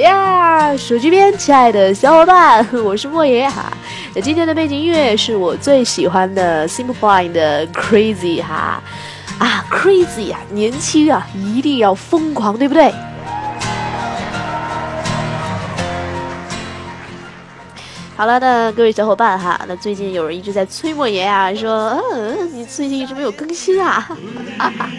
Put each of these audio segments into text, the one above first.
呀，手机边，亲爱的小伙伴，我是莫言哈。那今天的背景音乐是我最喜欢的 Simple Plan 的 Crazy 哈啊，Crazy 呀，年轻啊，一定要疯狂，对不对？好了，那各位小伙伴哈，那最近有人一直在催莫言啊，说，嗯，你最近一直没有更新啊。哈 哈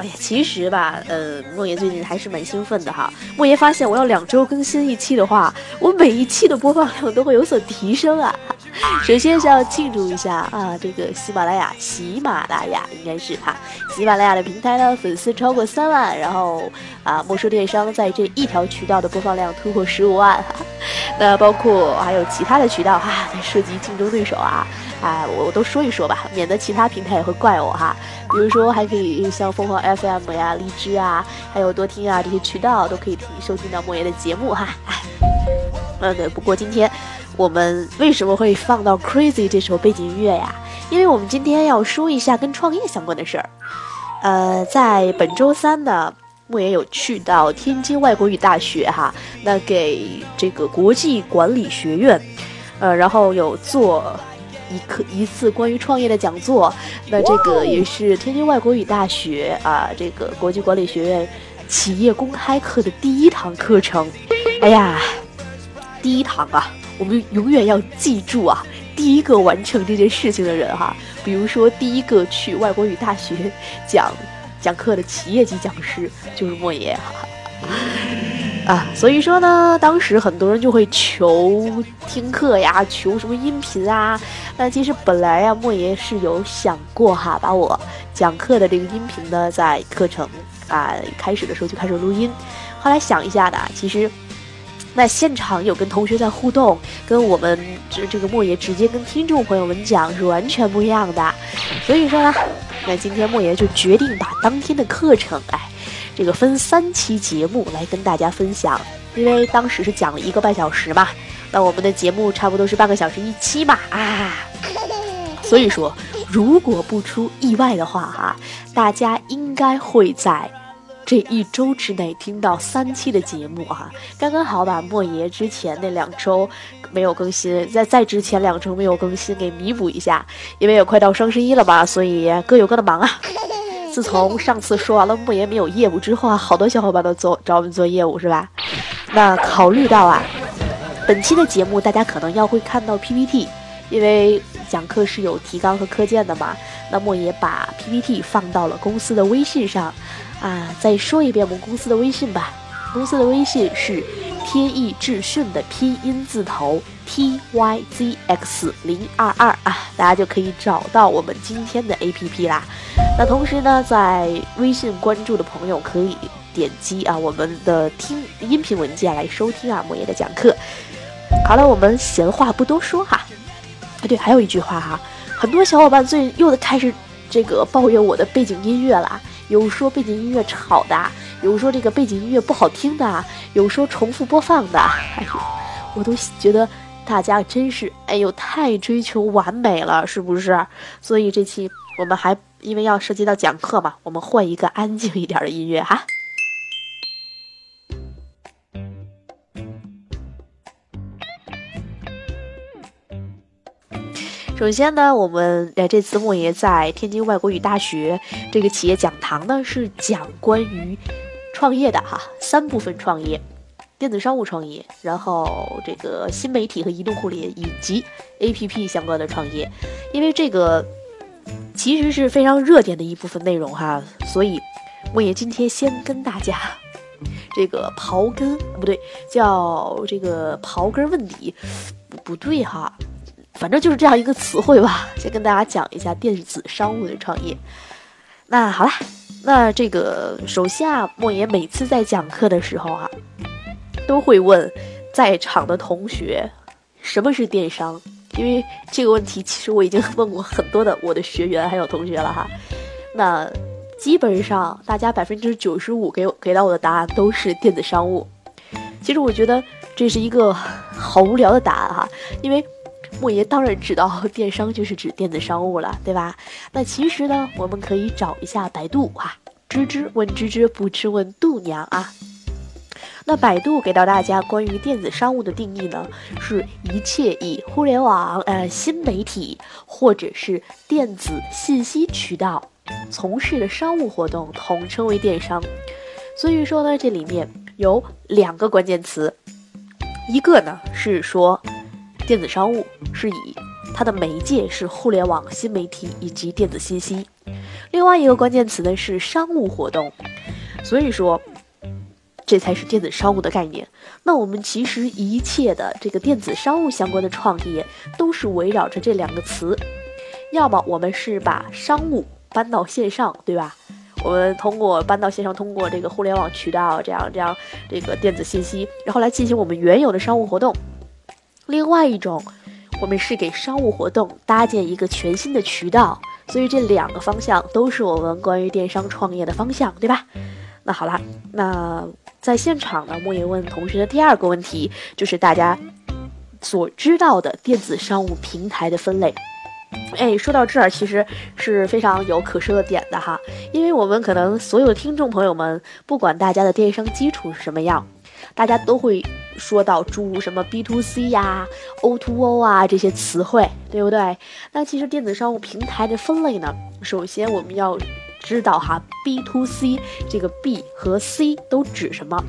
哎呀，其实吧，呃，莫言最近还是蛮兴奋的哈。莫言发现，我要两周更新一期的话，我每一期的播放量都会有所提升啊。首先是要庆祝一下啊，这个喜马拉雅，喜马拉雅应该是哈，喜马拉雅的平台呢，粉丝超过三万，然后啊，莫说电商在这一条渠道的播放量突破十五万哈，那包括还有其他的渠道哈，涉及竞争对手啊。啊，我我都说一说吧，免得其他平台也会怪我哈。比如说，还可以像凤凰 FM 呀、荔枝啊，还有多听啊这些渠道都可以听收听到莫言的节目哈。哎，嗯，对。不过今天我们为什么会放到 Crazy 这首背景音乐呀？因为我们今天要说一下跟创业相关的事儿。呃，在本周三呢，莫言有去到天津外国语大学哈，那给这个国际管理学院，呃，然后有做。一课一次关于创业的讲座，那这个也是天津外国语大学啊，这个国际管理学院企业公开课的第一堂课程。哎呀，第一堂啊，我们永远要记住啊，第一个完成这件事情的人哈，比如说第一个去外国语大学 讲讲课的企业级讲师就是莫言哈。啊，所以说呢，当时很多人就会求听课呀，求什么音频啊。那其实本来呀，莫言是有想过哈，把我讲课的这个音频呢，在课程啊开始的时候就开始录音。后来想一下的，其实那现场有跟同学在互动，跟我们这这个莫爷直接跟听众朋友们讲是完全不一样的。所以说呢，那今天莫爷就决定把当天的课程，哎。这个分三期节目来跟大家分享，因为当时是讲了一个半小时嘛，那我们的节目差不多是半个小时一期嘛啊，所以说如果不出意外的话哈，大家应该会在这一周之内听到三期的节目哈，刚刚好把莫爷之前那两周没有更新，在在之前两周没有更新给弥补一下，因为也快到双十一了嘛，所以各有各的忙啊。自从上次说完了莫言没有业务之后啊，好多小伙伴都做找我们做业务是吧？那考虑到啊，本期的节目大家可能要会看到 PPT，因为讲课是有提纲和课件的嘛。那莫言把 PPT 放到了公司的微信上，啊，再说一遍我们公司的微信吧。公司的微信是天意智讯的拼音字头 T Y Z X 零二二啊，大家就可以找到我们今天的 APP 啦。那同时呢，在微信关注的朋友可以点击啊我们的听音频文件来收听啊莫言的讲课。好了，我们闲话不多说哈。啊对，还有一句话哈，很多小伙伴最又开始这个抱怨我的背景音乐啦，有说背景音乐吵的，有说这个背景音乐不好听的，有说重复播放的，哎呦，我都觉得大家真是哎呦太追求完美了，是不是？所以这期我们还。因为要涉及到讲课嘛，我们换一个安静一点的音乐哈。首先呢，我们哎这次莫爷在天津外国语大学这个企业讲堂呢，是讲关于创业的哈，三部分创业：电子商务创业，然后这个新媒体和移动互联以及 APP 相关的创业，因为这个。其实是非常热点的一部分内容哈，所以莫言今天先跟大家 这个刨根不对，叫这个刨根问底，不对哈，反正就是这样一个词汇吧。先跟大家讲一下电子商务的创业。那好了，那这个首先啊，莫言每次在讲课的时候啊，都会问在场的同学什么是电商。因为这个问题，其实我已经问过很多的我的学员还有同学了哈，那基本上大家百分之九十五给我给到我的答案都是电子商务。其实我觉得这是一个好无聊的答案哈，因为莫爷当然知道 电商就是指电子商务了，对吧？那其实呢，我们可以找一下百度哈，知之问知之，不知问度娘啊。那百度给到大家关于电子商务的定义呢，是一切以互联网、呃新媒体或者是电子信息渠道从事的商务活动，统称为电商。所以说呢，这里面有两个关键词，一个呢是说电子商务是以它的媒介是互联网、新媒体以及电子信息，另外一个关键词呢是商务活动。所以说。这才是电子商务的概念。那我们其实一切的这个电子商务相关的创业，都是围绕着这两个词。要么我们是把商务搬到线上，对吧？我们通过搬到线上，通过这个互联网渠道，这样这样这个电子信息，然后来进行我们原有的商务活动。另外一种，我们是给商务活动搭建一个全新的渠道。所以这两个方向都是我们关于电商创业的方向，对吧？那好啦，那。在现场呢，莫言问同学的第二个问题就是大家所知道的电子商务平台的分类。哎，说到这儿，其实是非常有可说的点的哈，因为我们可能所有的听众朋友们，不管大家的电商基础是什么样，大家都会说到诸如什么 B to C 呀、O to O 啊这些词汇，对不对？那其实电子商务平台的分类呢，首先我们要。知道哈，B to C 这个 B 和 C 都指什么？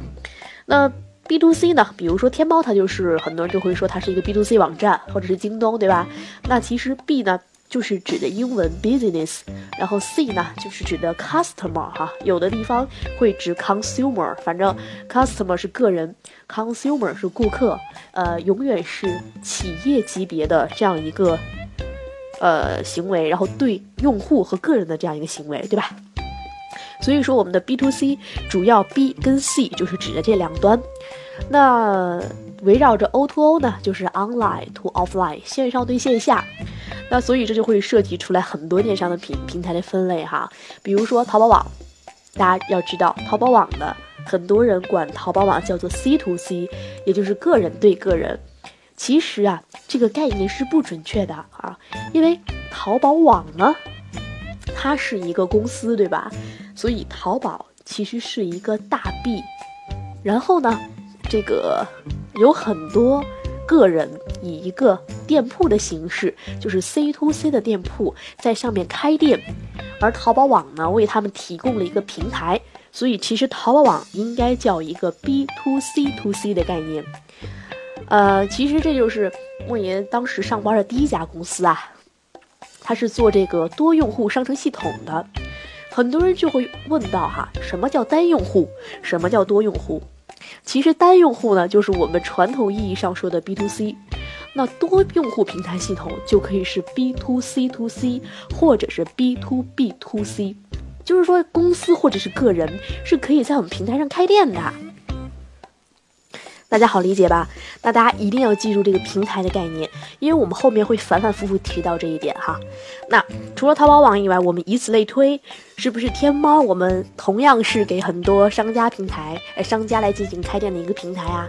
那 B to C 呢？比如说天猫，它就是很多人就会说它是一个 B to C 网站，或者是京东，对吧？那其实 B 呢，就是指的英文 business，然后 C 呢，就是指的 customer 哈。有的地方会指 consumer，反正 customer 是个人，consumer 是顾客，呃，永远是企业级别的这样一个。呃，行为，然后对用户和个人的这样一个行为，对吧？所以说，我们的 B to C 主要 B 跟 C 就是指的这两端。那围绕着 O to O 呢，就是 online to offline，线上对线下。那所以这就会涉及出来很多电商的平平台的分类哈。比如说淘宝网，大家要知道，淘宝网的很多人管淘宝网叫做 C to C，也就是个人对个人。其实啊，这个概念是不准确的啊，因为淘宝网呢，它是一个公司，对吧？所以淘宝其实是一个大 B，然后呢，这个有很多个人以一个店铺的形式，就是 C to C 的店铺在上面开店，而淘宝网呢为他们提供了一个平台，所以其实淘宝网应该叫一个 B to C to C 的概念。呃，其实这就是莫言当时上班的第一家公司啊，他是做这个多用户商城系统的。很多人就会问到哈，什么叫单用户？什么叫多用户？其实单用户呢，就是我们传统意义上说的 B to C，那多用户平台系统就可以是 B to C to C，或者是 B to B to C，就是说公司或者是个人是可以在我们平台上开店的。大家好理解吧？那大家一定要记住这个平台的概念，因为我们后面会反反复复提到这一点哈。那除了淘宝网以外，我们以此类推，是不是天猫？我们同样是给很多商家平台，哎，商家来进行开店的一个平台啊。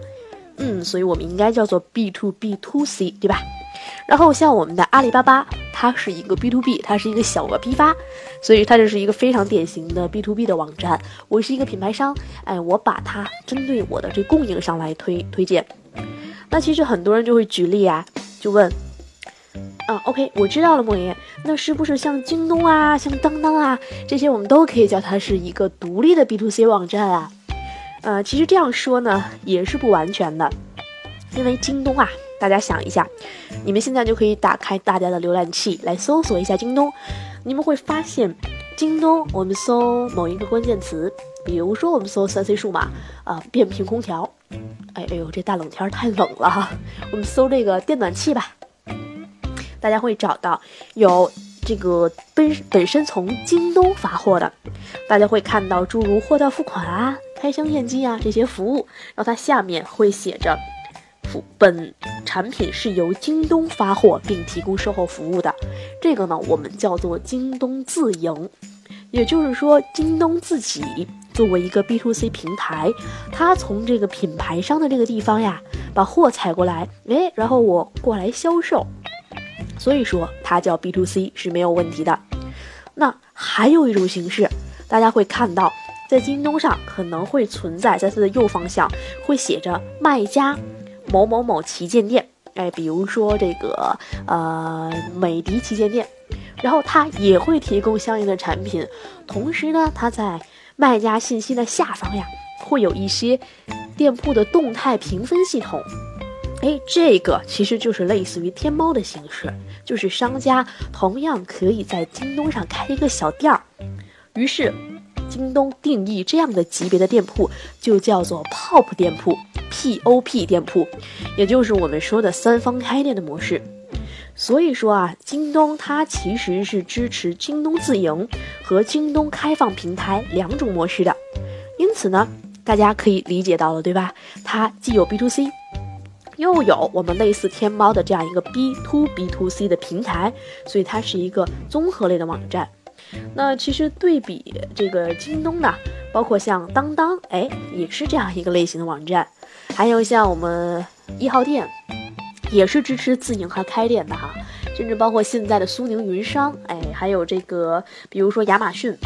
嗯，所以我们应该叫做 B to B to C，对吧？然后像我们的阿里巴巴，它是一个 B to B，它是一个小额批发，所以它就是一个非常典型的 B to B 的网站。我是一个品牌商，哎，我把它针对我的这供应商来推推荐。那其实很多人就会举例啊，就问，啊，OK，我知道了，莫言，那是不是像京东啊、像当当啊这些，我们都可以叫它是一个独立的 B to C 网站啊？呃，其实这样说呢，也是不完全的，因为京东啊。大家想一下，你们现在就可以打开大家的浏览器来搜索一下京东，你们会发现，京东我们搜某一个关键词，比如说我们搜三 C 数码啊，变频空调，哎哎呦，这大冷天太冷了哈，我们搜这个电暖器吧，大家会找到有这个本本身从京东发货的，大家会看到诸如货到付款啊、开箱验机啊这些服务，然后它下面会写着。本产品是由京东发货并提供售后服务的，这个呢我们叫做京东自营，也就是说京东自己作为一个 B to C 平台，它从这个品牌商的这个地方呀把货采过来，哎，然后我过来销售，所以说它叫 B to C 是没有问题的。那还有一种形式，大家会看到。在京东上可能会存在，在它的右方向会写着卖家某某某旗舰店，哎，比如说这个呃美的旗舰店，然后它也会提供相应的产品，同时呢，它在卖家信息的下方呀，会有一些店铺的动态评分系统。哎，这个其实就是类似于天猫的形式，就是商家同样可以在京东上开一个小店儿。于是，京东定义这样的级别的店铺就叫做 POP 店铺，POP 店铺，也就是我们说的三方开店的模式。所以说啊，京东它其实是支持京东自营和京东开放平台两种模式的。因此呢，大家可以理解到了，对吧？它既有 B to C。又有我们类似天猫的这样一个 B to B to C 的平台，所以它是一个综合类的网站。那其实对比这个京东呢，包括像当当，哎，也是这样一个类型的网站。还有像我们一号店，也是支持自营和开店的哈。甚至包括现在的苏宁云商，哎，还有这个比如说亚马逊，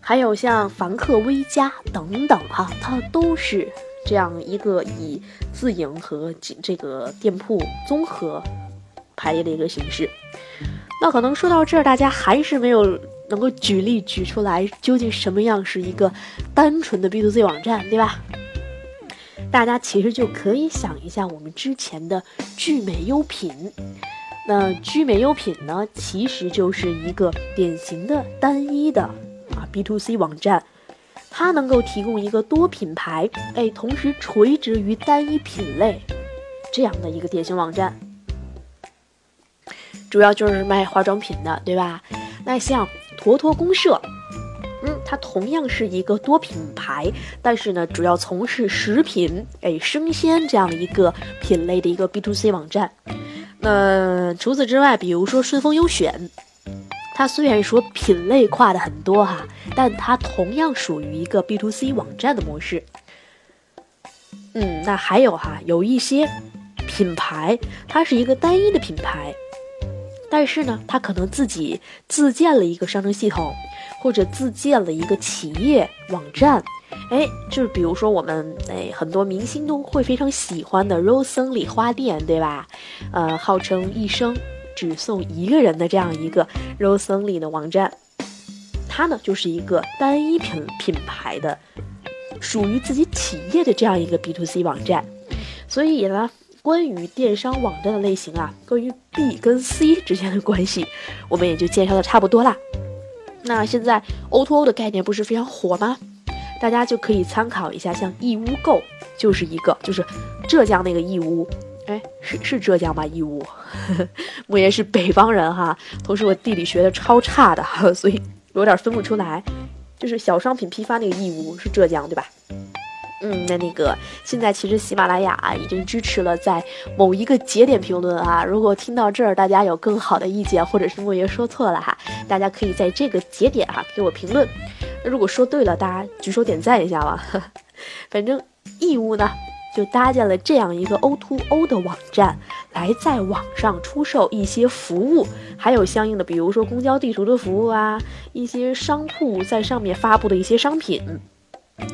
还有像凡客微家等等哈，它都是。这样一个以自营和这个店铺综合排列的一个形式，那可能说到这儿，大家还是没有能够举例举出来，究竟什么样是一个单纯的 B to C 网站，对吧？大家其实就可以想一下我们之前的聚美优品，那聚美优品呢，其实就是一个典型的单一的啊 B to C 网站。它能够提供一个多品牌，哎，同时垂直于单一品类这样的一个典型网站，主要就是卖化妆品的，对吧？那像坨坨公社，嗯，它同样是一个多品牌，但是呢，主要从事食品，哎，生鲜这样一个品类的一个 B to C 网站。那除此之外，比如说顺丰优选。它虽然说品类跨的很多哈，但它同样属于一个 B to C 网站的模式。嗯，那还有哈，有一些品牌，它是一个单一的品牌，但是呢，他可能自己自建了一个商城系统，或者自建了一个企业网站。哎，就是比如说我们哎，很多明星都会非常喜欢的 Rosely 花店，对吧？呃，号称一生。只送一个人的这样一个 Rose Only 的网站，它呢就是一个单一品品牌的，属于自己企业的这样一个 B to C 网站。所以呢，关于电商网站的类型啊，关于 B 跟 C 之间的关系，我们也就介绍的差不多啦。那现在 O to O 的概念不是非常火吗？大家就可以参考一下，像义乌购就是一个，就是浙江那个义乌。哎，是是浙江吧？义乌，莫言是北方人哈，同时我地理学的超差的哈，所以有点分不出来。就是小商品批发那个义乌是浙江对吧？嗯，那那个现在其实喜马拉雅已经支持了在某一个节点评论啊。如果听到这儿大家有更好的意见，或者是莫爷说错了哈，大家可以在这个节点哈给我评论。那如果说对了，大家举手点赞一下吧。反正义乌呢。就搭建了这样一个 O2O 的网站，来在网上出售一些服务，还有相应的，比如说公交地图的服务啊，一些商铺在上面发布的一些商品，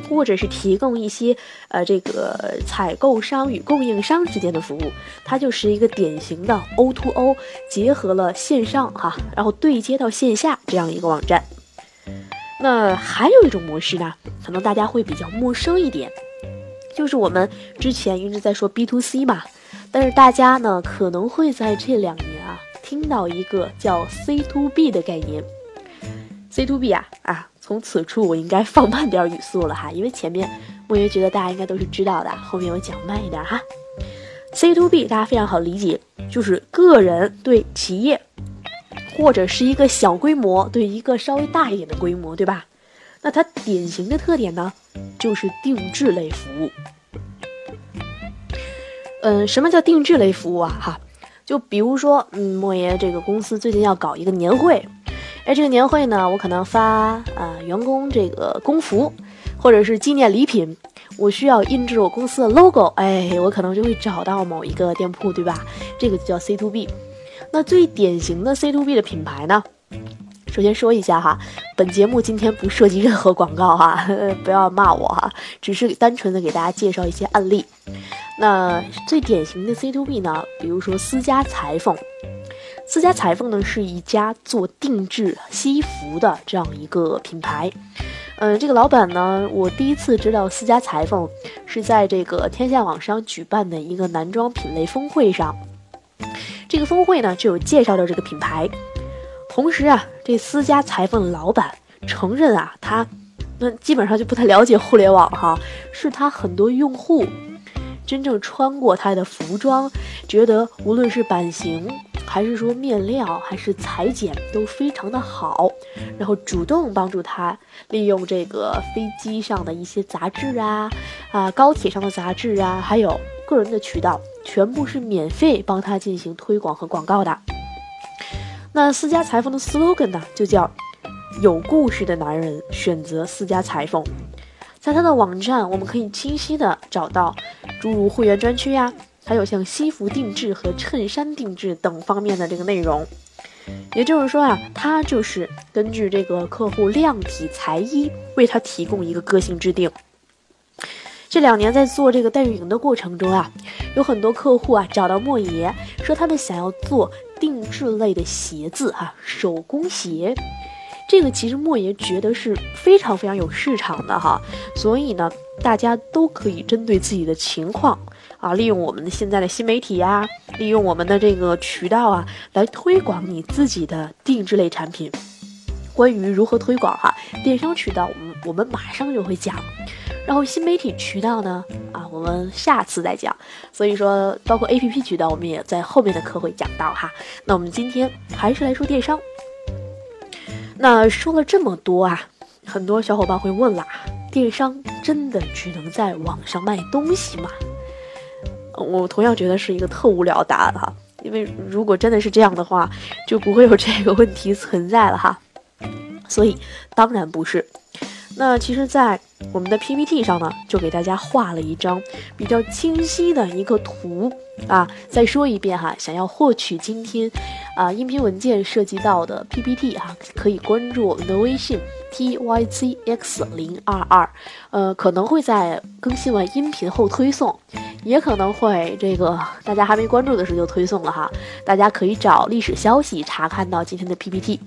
或者是提供一些呃这个采购商与供应商之间的服务，它就是一个典型的 O2O 结合了线上哈，然后对接到线下这样一个网站。那还有一种模式呢，可能大家会比较陌生一点。就是我们之前一直在说 B to C 嘛，但是大家呢可能会在这两年啊听到一个叫 C to B 的概念。C to B 啊啊，从此处我应该放慢点语速了哈，因为前面莫言觉得大家应该都是知道的，后面我讲慢一点哈。C to B 大家非常好理解，就是个人对企业，或者是一个小规模对一个稍微大一点的规模，对吧？那它典型的特点呢，就是定制类服务。嗯，什么叫定制类服务啊？哈，就比如说，嗯，莫爷这个公司最近要搞一个年会，哎，这个年会呢，我可能发啊员工这个工服，或者是纪念礼品，我需要印制我公司的 logo，哎，我可能就会找到某一个店铺，对吧？这个就叫 C to B。那最典型的 C to B 的品牌呢？首先说一下哈，本节目今天不涉及任何广告哈，不要骂我哈，只是单纯的给大家介绍一些案例。那最典型的 C to B 呢，比如说私家裁缝。私家裁缝呢是一家做定制西服的这样一个品牌。嗯，这个老板呢，我第一次知道私家裁缝是在这个天下网商举办的一个男装品类峰会上。这个峰会呢就有介绍到这个品牌。同时啊，这私家裁缝老板承认啊，他那基本上就不太了解互联网哈，是他很多用户真正穿过他的服装，觉得无论是版型。还是说面料还是裁剪都非常的好，然后主动帮助他利用这个飞机上的一些杂志啊，啊高铁上的杂志啊，还有个人的渠道，全部是免费帮他进行推广和广告的。那私家裁缝的 slogan 呢，就叫“有故事的男人选择私家裁缝”。在他的网站，我们可以清晰的找到诸如会员专区呀。还有像西服定制和衬衫定制等方面的这个内容，也就是说啊，它就是根据这个客户量体裁衣，为他提供一个个性制定。这两年在做这个代运营的过程中啊，有很多客户啊找到莫爷，说他们想要做定制类的鞋子哈，手工鞋。这个其实莫言觉得是非常非常有市场的哈，所以呢，大家都可以针对自己的情况啊，利用我们的现在的新媒体呀，利用我们的这个渠道啊，来推广你自己的定制类产品。关于如何推广哈，电商渠道我们我们马上就会讲，然后新媒体渠道呢啊，我们下次再讲。所以说，包括 APP 渠道，我们也在后面的课会讲到哈。那我们今天还是来说电商。那说了这么多啊，很多小伙伴会问啦：电商真的只能在网上卖东西吗？我同样觉得是一个特无聊的答案哈，因为如果真的是这样的话，就不会有这个问题存在了哈。所以当然不是。那其实，在我们的 PPT 上呢，就给大家画了一张比较清晰的一个图啊。再说一遍哈，想要获取今天啊音频文件涉及到的 PPT 哈，可以关注我们的微信 tycx 零二二，呃，可能会在更新完音频后推送，也可能会这个大家还没关注的时候就推送了哈。大家可以找历史消息查看到今天的 PPT。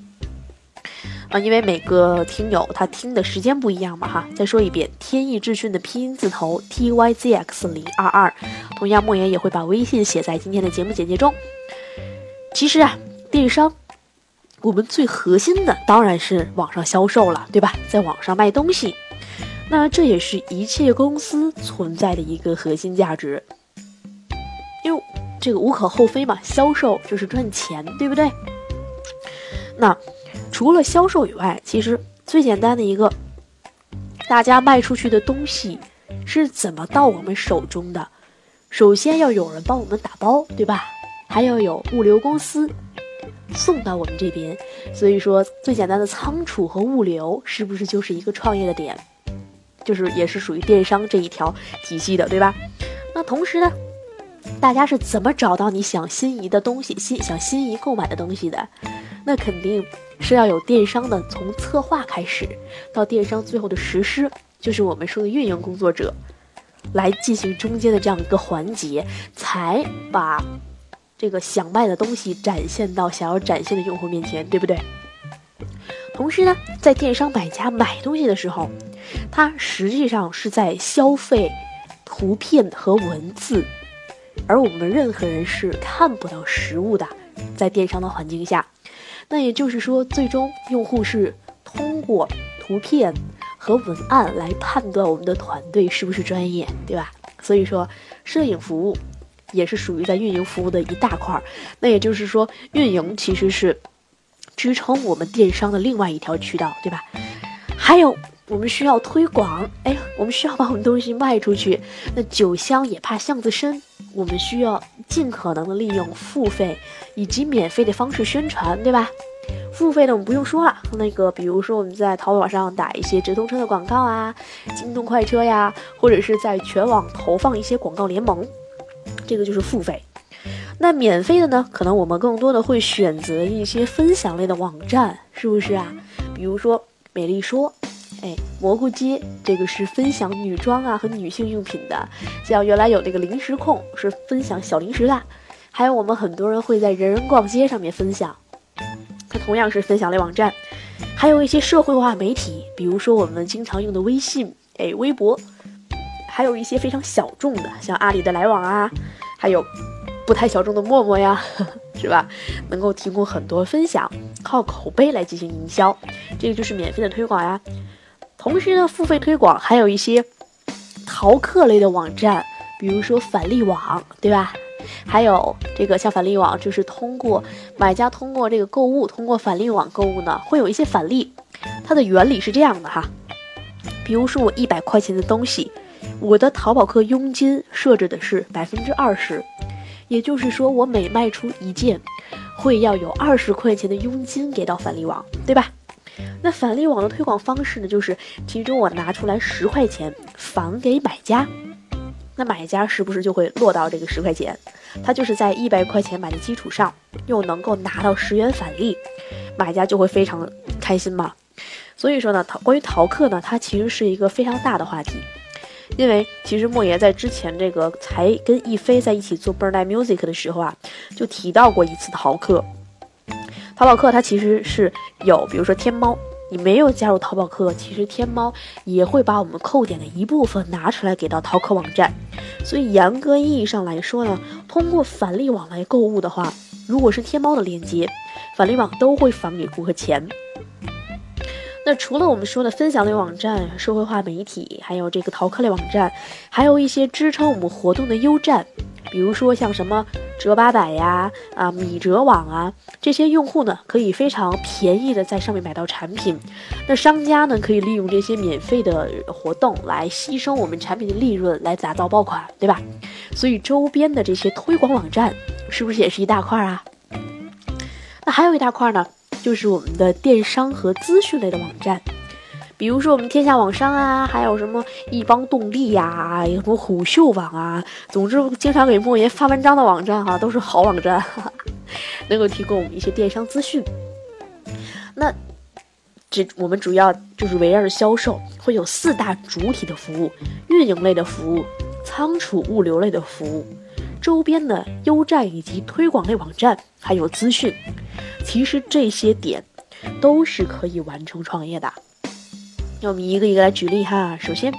啊，因为每个听友他听的时间不一样嘛，哈。再说一遍，天意智讯的拼音字头 T Y Z X 零二二，同样莫言也会把微信写在今天的节目简介中。其实啊，电商我们最核心的当然是网上销售了，对吧？在网上卖东西，那这也是一切公司存在的一个核心价值，因为这个无可厚非嘛，销售就是赚钱，对不对？那。除了销售以外，其实最简单的一个，大家卖出去的东西是怎么到我们手中的？首先要有人帮我们打包，对吧？还要有物流公司送到我们这边。所以说，最简单的仓储和物流是不是就是一个创业的点？就是也是属于电商这一条体系的，对吧？那同时呢，大家是怎么找到你想心仪的东西、心想心仪购买的东西的？那肯定。是要有电商的，从策划开始到电商最后的实施，就是我们说的运营工作者来进行中间的这样一个环节，才把这个想卖的东西展现到想要展现的用户面前，对不对？同时呢，在电商买家买东西的时候，他实际上是在消费图片和文字，而我们任何人是看不到实物的，在电商的环境下。那也就是说，最终用户是通过图片和文案来判断我们的团队是不是专业，对吧？所以说，摄影服务也是属于在运营服务的一大块儿。那也就是说，运营其实是支撑我们电商的另外一条渠道，对吧？还有，我们需要推广，哎，我们需要把我们东西卖出去。那酒香也怕巷子深。我们需要尽可能的利用付费以及免费的方式宣传，对吧？付费的我们不用说了，那个比如说我们在淘宝上打一些直通车的广告啊，京东快车呀，或者是在全网投放一些广告联盟，这个就是付费。那免费的呢？可能我们更多的会选择一些分享类的网站，是不是啊？比如说美丽说，哎，蘑菇街这个是分享女装啊和女性用品的，像原来有那个零食控是分享小零食的，还有我们很多人会在人人逛街上面分享，它同样是分享类网站。还有一些社会化媒体，比如说我们经常用的微信，哎，微博，还有一些非常小众的，像阿里的来往啊，还有。不太小众的陌陌呀，是吧？能够提供很多分享，靠口碑来进行营销，这个就是免费的推广呀。同时呢，付费推广还有一些淘客类的网站，比如说返利网，对吧？还有这个像返利网，就是通过买家通过这个购物，通过返利网购物呢，会有一些返利。它的原理是这样的哈，比如说我一百块钱的东西，我的淘宝客佣金设置的是百分之二十。也就是说，我每卖出一件，会要有二十块钱的佣金给到返利网，对吧？那返利网的推广方式呢，就是其中我拿出来十块钱返给买家，那买家是不是就会落到这个十块钱？他就是在一百块钱买的基础上，又能够拿到十元返利，买家就会非常开心嘛。所以说呢，淘关于淘客呢，它其实是一个非常大的话题。因为其实莫言在之前这个才跟亦菲在一起做 Burner Music 的时候啊，就提到过一次淘客。淘宝客它其实是有，比如说天猫，你没有加入淘宝客，其实天猫也会把我们扣点的一部分拿出来给到淘客网站。所以严格意义上来说呢，通过返利网来购物的话，如果是天猫的链接，返利网都会返给顾客钱。那除了我们说的分享类网站、社会化媒体，还有这个淘客类网站，还有一些支撑我们活动的优站，比如说像什么折八百呀、啊米折网啊，这些用户呢可以非常便宜的在上面买到产品。那商家呢可以利用这些免费的活动来吸收我们产品的利润，来打造爆款，对吧？所以周边的这些推广网站是不是也是一大块啊？那还有一大块呢？就是我们的电商和资讯类的网站，比如说我们天下网商啊，还有什么一帮动力呀，有什么虎嗅网啊，总之经常给莫言发文章的网站哈，都是好网站，哈 哈能够提供我们一些电商资讯。那这我们主要就是围绕着销售，会有四大主体的服务：运营类的服务、仓储物流类的服务、周边的优站以及推广类网站，还有资讯。其实这些点都是可以完成创业的。那我们一个一个来举例哈。首先，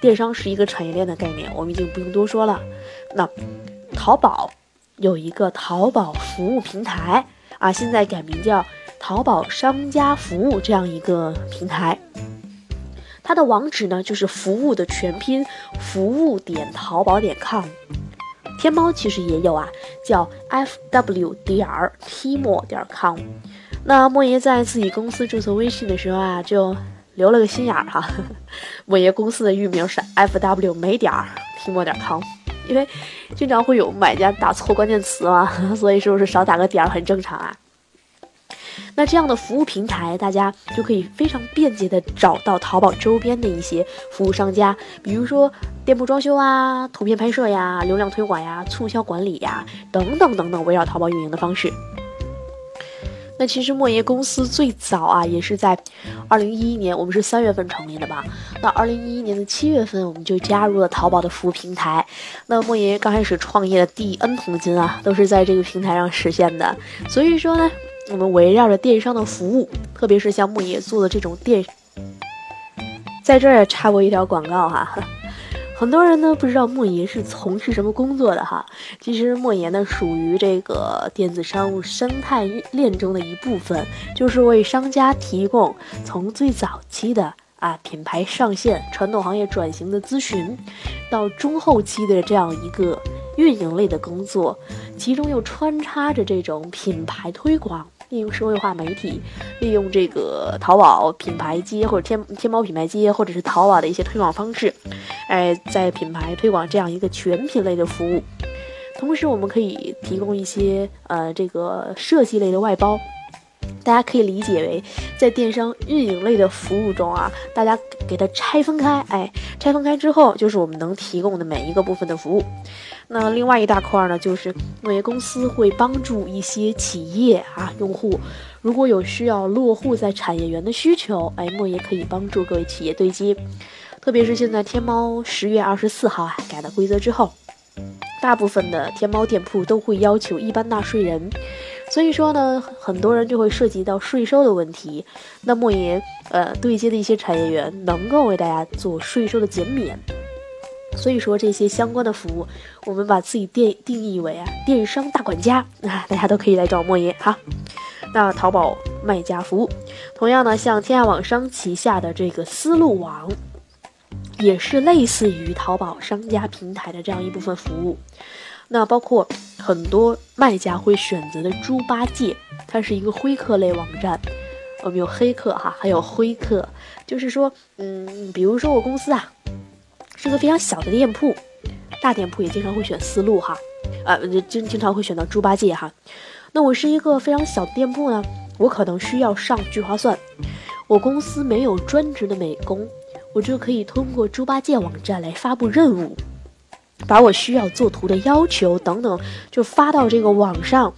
电商是一个产业链的概念，我们已经不用多说了。那淘宝有一个淘宝服务平台啊，现在改名叫淘宝商家服务这样一个平台。它的网址呢就是服务的全拼，服务点淘宝点 com。天猫其实也有啊，叫 f w 点儿 t mo 点 com。那莫爷在自己公司注册微信的时候啊，就留了个心眼儿哈。莫爷公司的域名是 f w 没点儿 t mo 点 com，因为经常会有买家打错关键词嘛，所以是不是少打个点儿很正常啊？那这样的服务平台，大家就可以非常便捷的找到淘宝周边的一些服务商家，比如说店铺装修啊、图片拍摄呀、流量推广呀、促销管理呀等等等等，围绕淘宝运营的方式。那其实莫爷公司最早啊，也是在二零一一年，我们是三月份成立的吧？那二零一一年的七月份，我们就加入了淘宝的服务平台。那莫爷刚开始创业的第 N 桶金啊，都是在这个平台上实现的。所以说呢。我们围绕着电商的服务，特别是像莫言做的这种电，在这儿也插播一条广告哈。很多人呢不知道莫言是从事什么工作的哈。其实莫言呢属于这个电子商务生态链中的一部分，就是为商家提供从最早期的啊品牌上线、传统行业转型的咨询，到中后期的这样一个运营类的工作，其中又穿插着这种品牌推广。利用社会化媒体，利用这个淘宝品牌街或者天天猫品牌街，或者是淘宝的一些推广方式，哎，在品牌推广这样一个全品类的服务。同时，我们可以提供一些呃这个设计类的外包，大家可以理解为，在电商运营类的服务中啊，大家给它拆分开，哎，拆分开之后就是我们能提供的每一个部分的服务。那另外一大块呢，就是莫言公司会帮助一些企业啊用户，如果有需要落户在产业园的需求，哎，莫言可以帮助各位企业对接。特别是现在天猫十月二十四号啊改了规则之后，大部分的天猫店铺都会要求一般纳税人。所以说呢，很多人就会涉及到税收的问题。那莫言呃对接的一些产业园能够为大家做税收的减免。所以说这些相关的服务，我们把自己定定义为啊电商大管家啊，大家都可以来找莫言哈。那淘宝卖家服务，同样呢，像天下网商旗下的这个丝路网，也是类似于淘宝商家平台的这样一部分服务。那包括很多卖家会选择的猪八戒，它是一个灰客类网站。我们有黑客哈，还有灰客，就是说，嗯，比如说我公司啊，是个非常小的店铺，大店铺也经常会选思路哈，啊，经经常会选到猪八戒哈。那我是一个非常小的店铺呢，我可能需要上聚划算，我公司没有专职的美工，我就可以通过猪八戒网站来发布任务。把我需要做图的要求等等，就发到这个网上，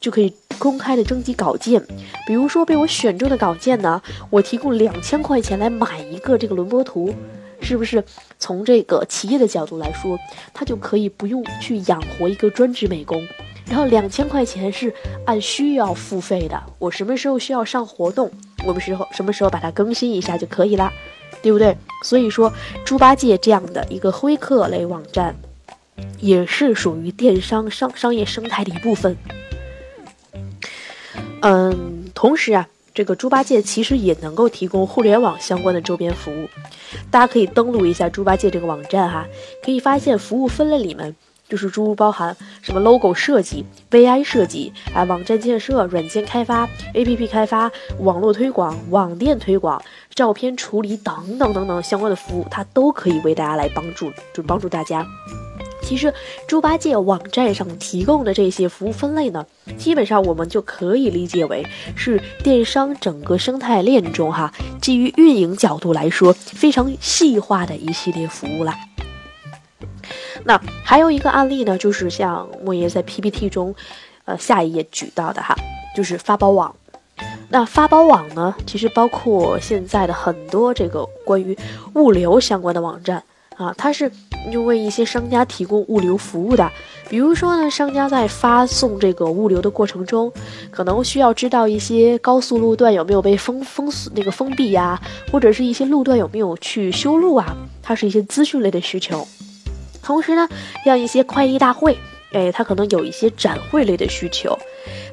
就可以公开的征集稿件。比如说被我选中的稿件呢，我提供两千块钱来买一个这个轮播图，是不是？从这个企业的角度来说，他就可以不用去养活一个专职美工，然后两千块钱是按需要付费的。我什么时候需要上活动，我们时候什么时候把它更新一下就可以了。对不对？所以说，猪八戒这样的一个灰客类网站，也是属于电商商商业生态的一部分。嗯，同时啊，这个猪八戒其实也能够提供互联网相关的周边服务。大家可以登录一下猪八戒这个网站哈，可以发现服务分类里面。就是诸如包含什么 logo 设计、VI 设计啊、网站建设、软件开发、APP 开发、网络推广、网店推广、照片处理等等等等相关的服务，它都可以为大家来帮助，就帮助大家。其实猪八戒网站上提供的这些服务分类呢，基本上我们就可以理解为是电商整个生态链中哈，基于运营角度来说非常细化的一系列服务啦。那还有一个案例呢，就是像莫言在 PPT 中，呃，下一页举到的哈，就是发包网。那发包网呢，其实包括现在的很多这个关于物流相关的网站啊，它是就为一些商家提供物流服务的。比如说呢，商家在发送这个物流的过程中，可能需要知道一些高速路段有没有被封封锁那个封闭呀，或者是一些路段有没有去修路啊，它是一些资讯类的需求。同时呢，像一些快递大会，哎，它可能有一些展会类的需求，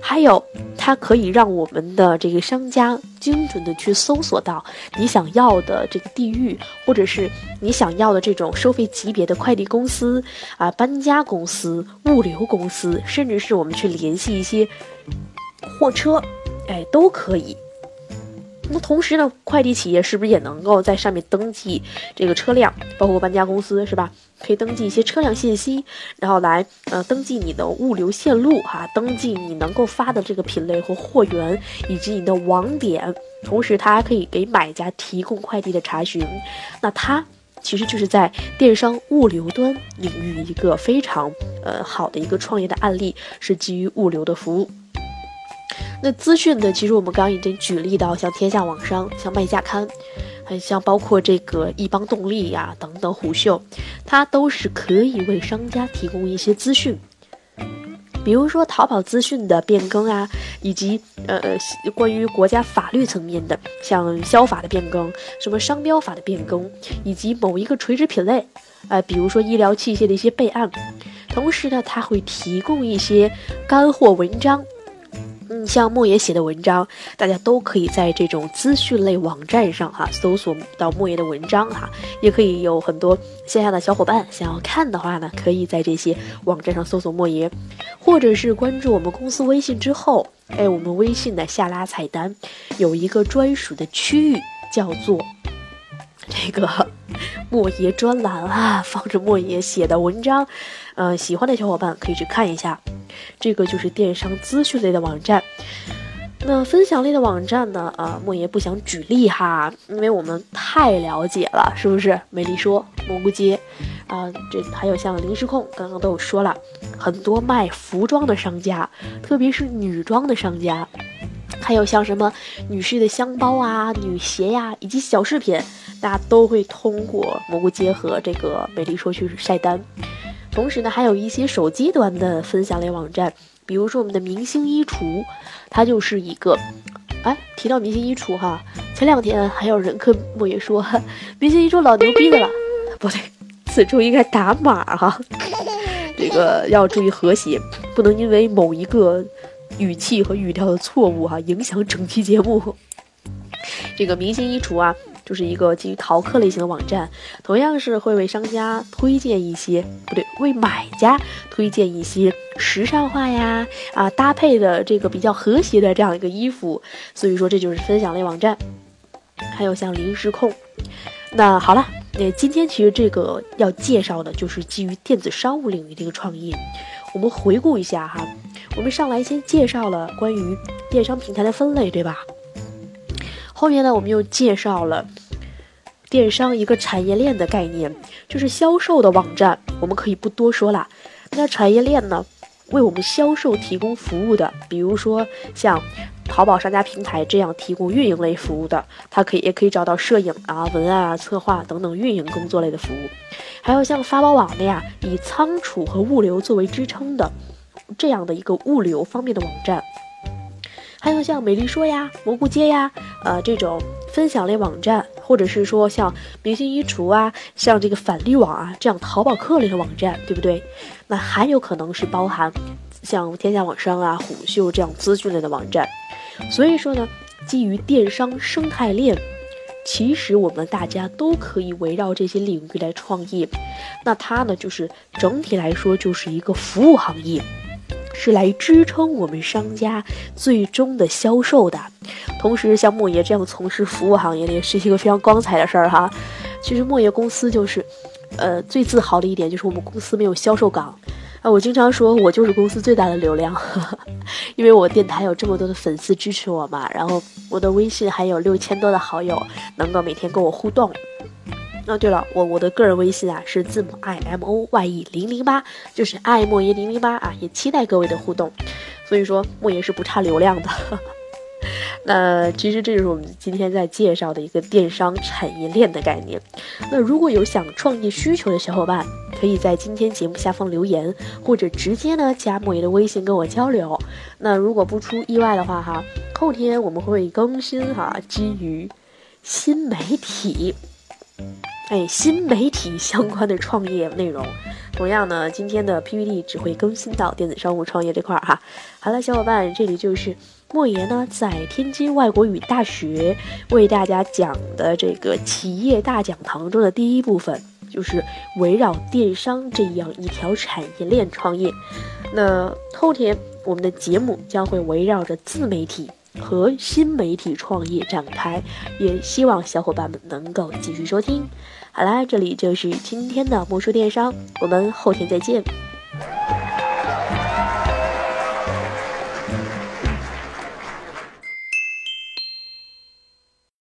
还有它可以让我们的这个商家精准的去搜索到你想要的这个地域，或者是你想要的这种收费级别的快递公司啊、搬家公司、物流公司，甚至是我们去联系一些货车，哎，都可以。那同时呢，快递企业是不是也能够在上面登记这个车辆，包括搬家公司是吧？可以登记一些车辆信息，然后来呃登记你的物流线路哈，登记你能够发的这个品类和货源以及你的网点。同时，它还可以给买家提供快递的查询。那它其实就是在电商物流端领域一个非常呃好的一个创业的案例，是基于物流的服务。那资讯的，其实我们刚刚已经举例到，像天下网商、像卖家刊，很像包括这个易邦动力呀等等虎嗅，它都是可以为商家提供一些资讯，比如说淘宝资讯的变更啊，以及呃关于国家法律层面的，像消法的变更，什么商标法的变更，以及某一个垂直品类，呃，比如说医疗器械的一些备案，同时呢，它会提供一些干货文章。嗯，像莫言写的文章，大家都可以在这种资讯类网站上哈搜索到莫言的文章哈，也可以有很多线下的小伙伴想要看的话呢，可以在这些网站上搜索莫言，或者是关注我们公司微信之后，哎，我们微信的下拉菜单有一个专属的区域，叫做这个 莫言专栏啊，放着莫言写的文章，嗯，喜欢的小伙伴可以去看一下。这个就是电商资讯类的网站，那分享类的网站呢？啊，莫爷不想举例哈，因为我们太了解了，是不是？美丽说、蘑菇街，啊，这还有像零食控，刚刚都有说了，很多卖服装的商家，特别是女装的商家，还有像什么女士的箱包啊、女鞋呀，以及小饰品，大家都会通过蘑菇街和这个美丽说去晒单。同时呢，还有一些手机端的分享类网站。比如说我们的明星衣橱，它就是一个，哎，提到明星衣橱哈，前两天还有人跟莫爷说，明星衣橱老牛逼的了，不对，此处应该打码哈，这个要注意和谐，不能因为某一个语气和语调的错误哈，影响整期节目。这个明星衣橱啊。就是一个基于淘客类型的网站，同样是会为商家推荐一些，不对，为买家推荐一些时尚化呀啊搭配的这个比较和谐的这样一个衣服，所以说这就是分享类网站。还有像零食控，那好了，那今天其实这个要介绍的就是基于电子商务领域的一个创意。我们回顾一下哈，我们上来先介绍了关于电商平台的分类，对吧？后面呢，我们又介绍了电商一个产业链的概念，就是销售的网站，我们可以不多说了。那产业链呢，为我们销售提供服务的，比如说像淘宝商家平台这样提供运营类服务的，它可以也可以找到摄影啊、文案啊、策划等等运营工作类的服务，还有像发包网的呀，以仓储和物流作为支撑的这样的一个物流方面的网站。还有像美丽说呀、蘑菇街呀，呃，这种分享类网站，或者是说像明星衣橱啊、像这个返利网啊这样淘宝客类的网站，对不对？那还有可能是包含像天下网商啊、虎嗅这样资讯类的网站。所以说呢，基于电商生态链，其实我们大家都可以围绕这些领域来创业。那它呢，就是整体来说就是一个服务行业。是来支撑我们商家最终的销售的，同时像莫爷这样从事服务行业也是一个非常光彩的事儿哈。其实莫爷公司就是，呃，最自豪的一点就是我们公司没有销售岗啊。我经常说我就是公司最大的流量，因为我电台有这么多的粉丝支持我嘛，然后我的微信还有六千多的好友能够每天跟我互动。哦，对了，我我的个人微信啊是字母 i m o y e 零零八，就是爱莫言零零八啊，也期待各位的互动。所以说莫言是不差流量的。那其实这就是我们今天在介绍的一个电商产业链的概念。那如果有想创业需求的小伙伴，可以在今天节目下方留言，或者直接呢加莫言的微信跟我交流。那如果不出意外的话哈，后天我们会更新哈，基于新媒体。哎，新媒体相关的创业内容，同样呢，今天的 PPT 只会更新到电子商务创业这块儿哈。好了，小伙伴，这里就是莫言呢在天津外国语大学为大家讲的这个企业大讲堂中的第一部分，就是围绕电商这样一条产业链创业。那后天我们的节目将会围绕着自媒体。和新媒体创业展开，也希望小伙伴们能够继续收听。好啦这里就是今天的魔术电商我们后天再见。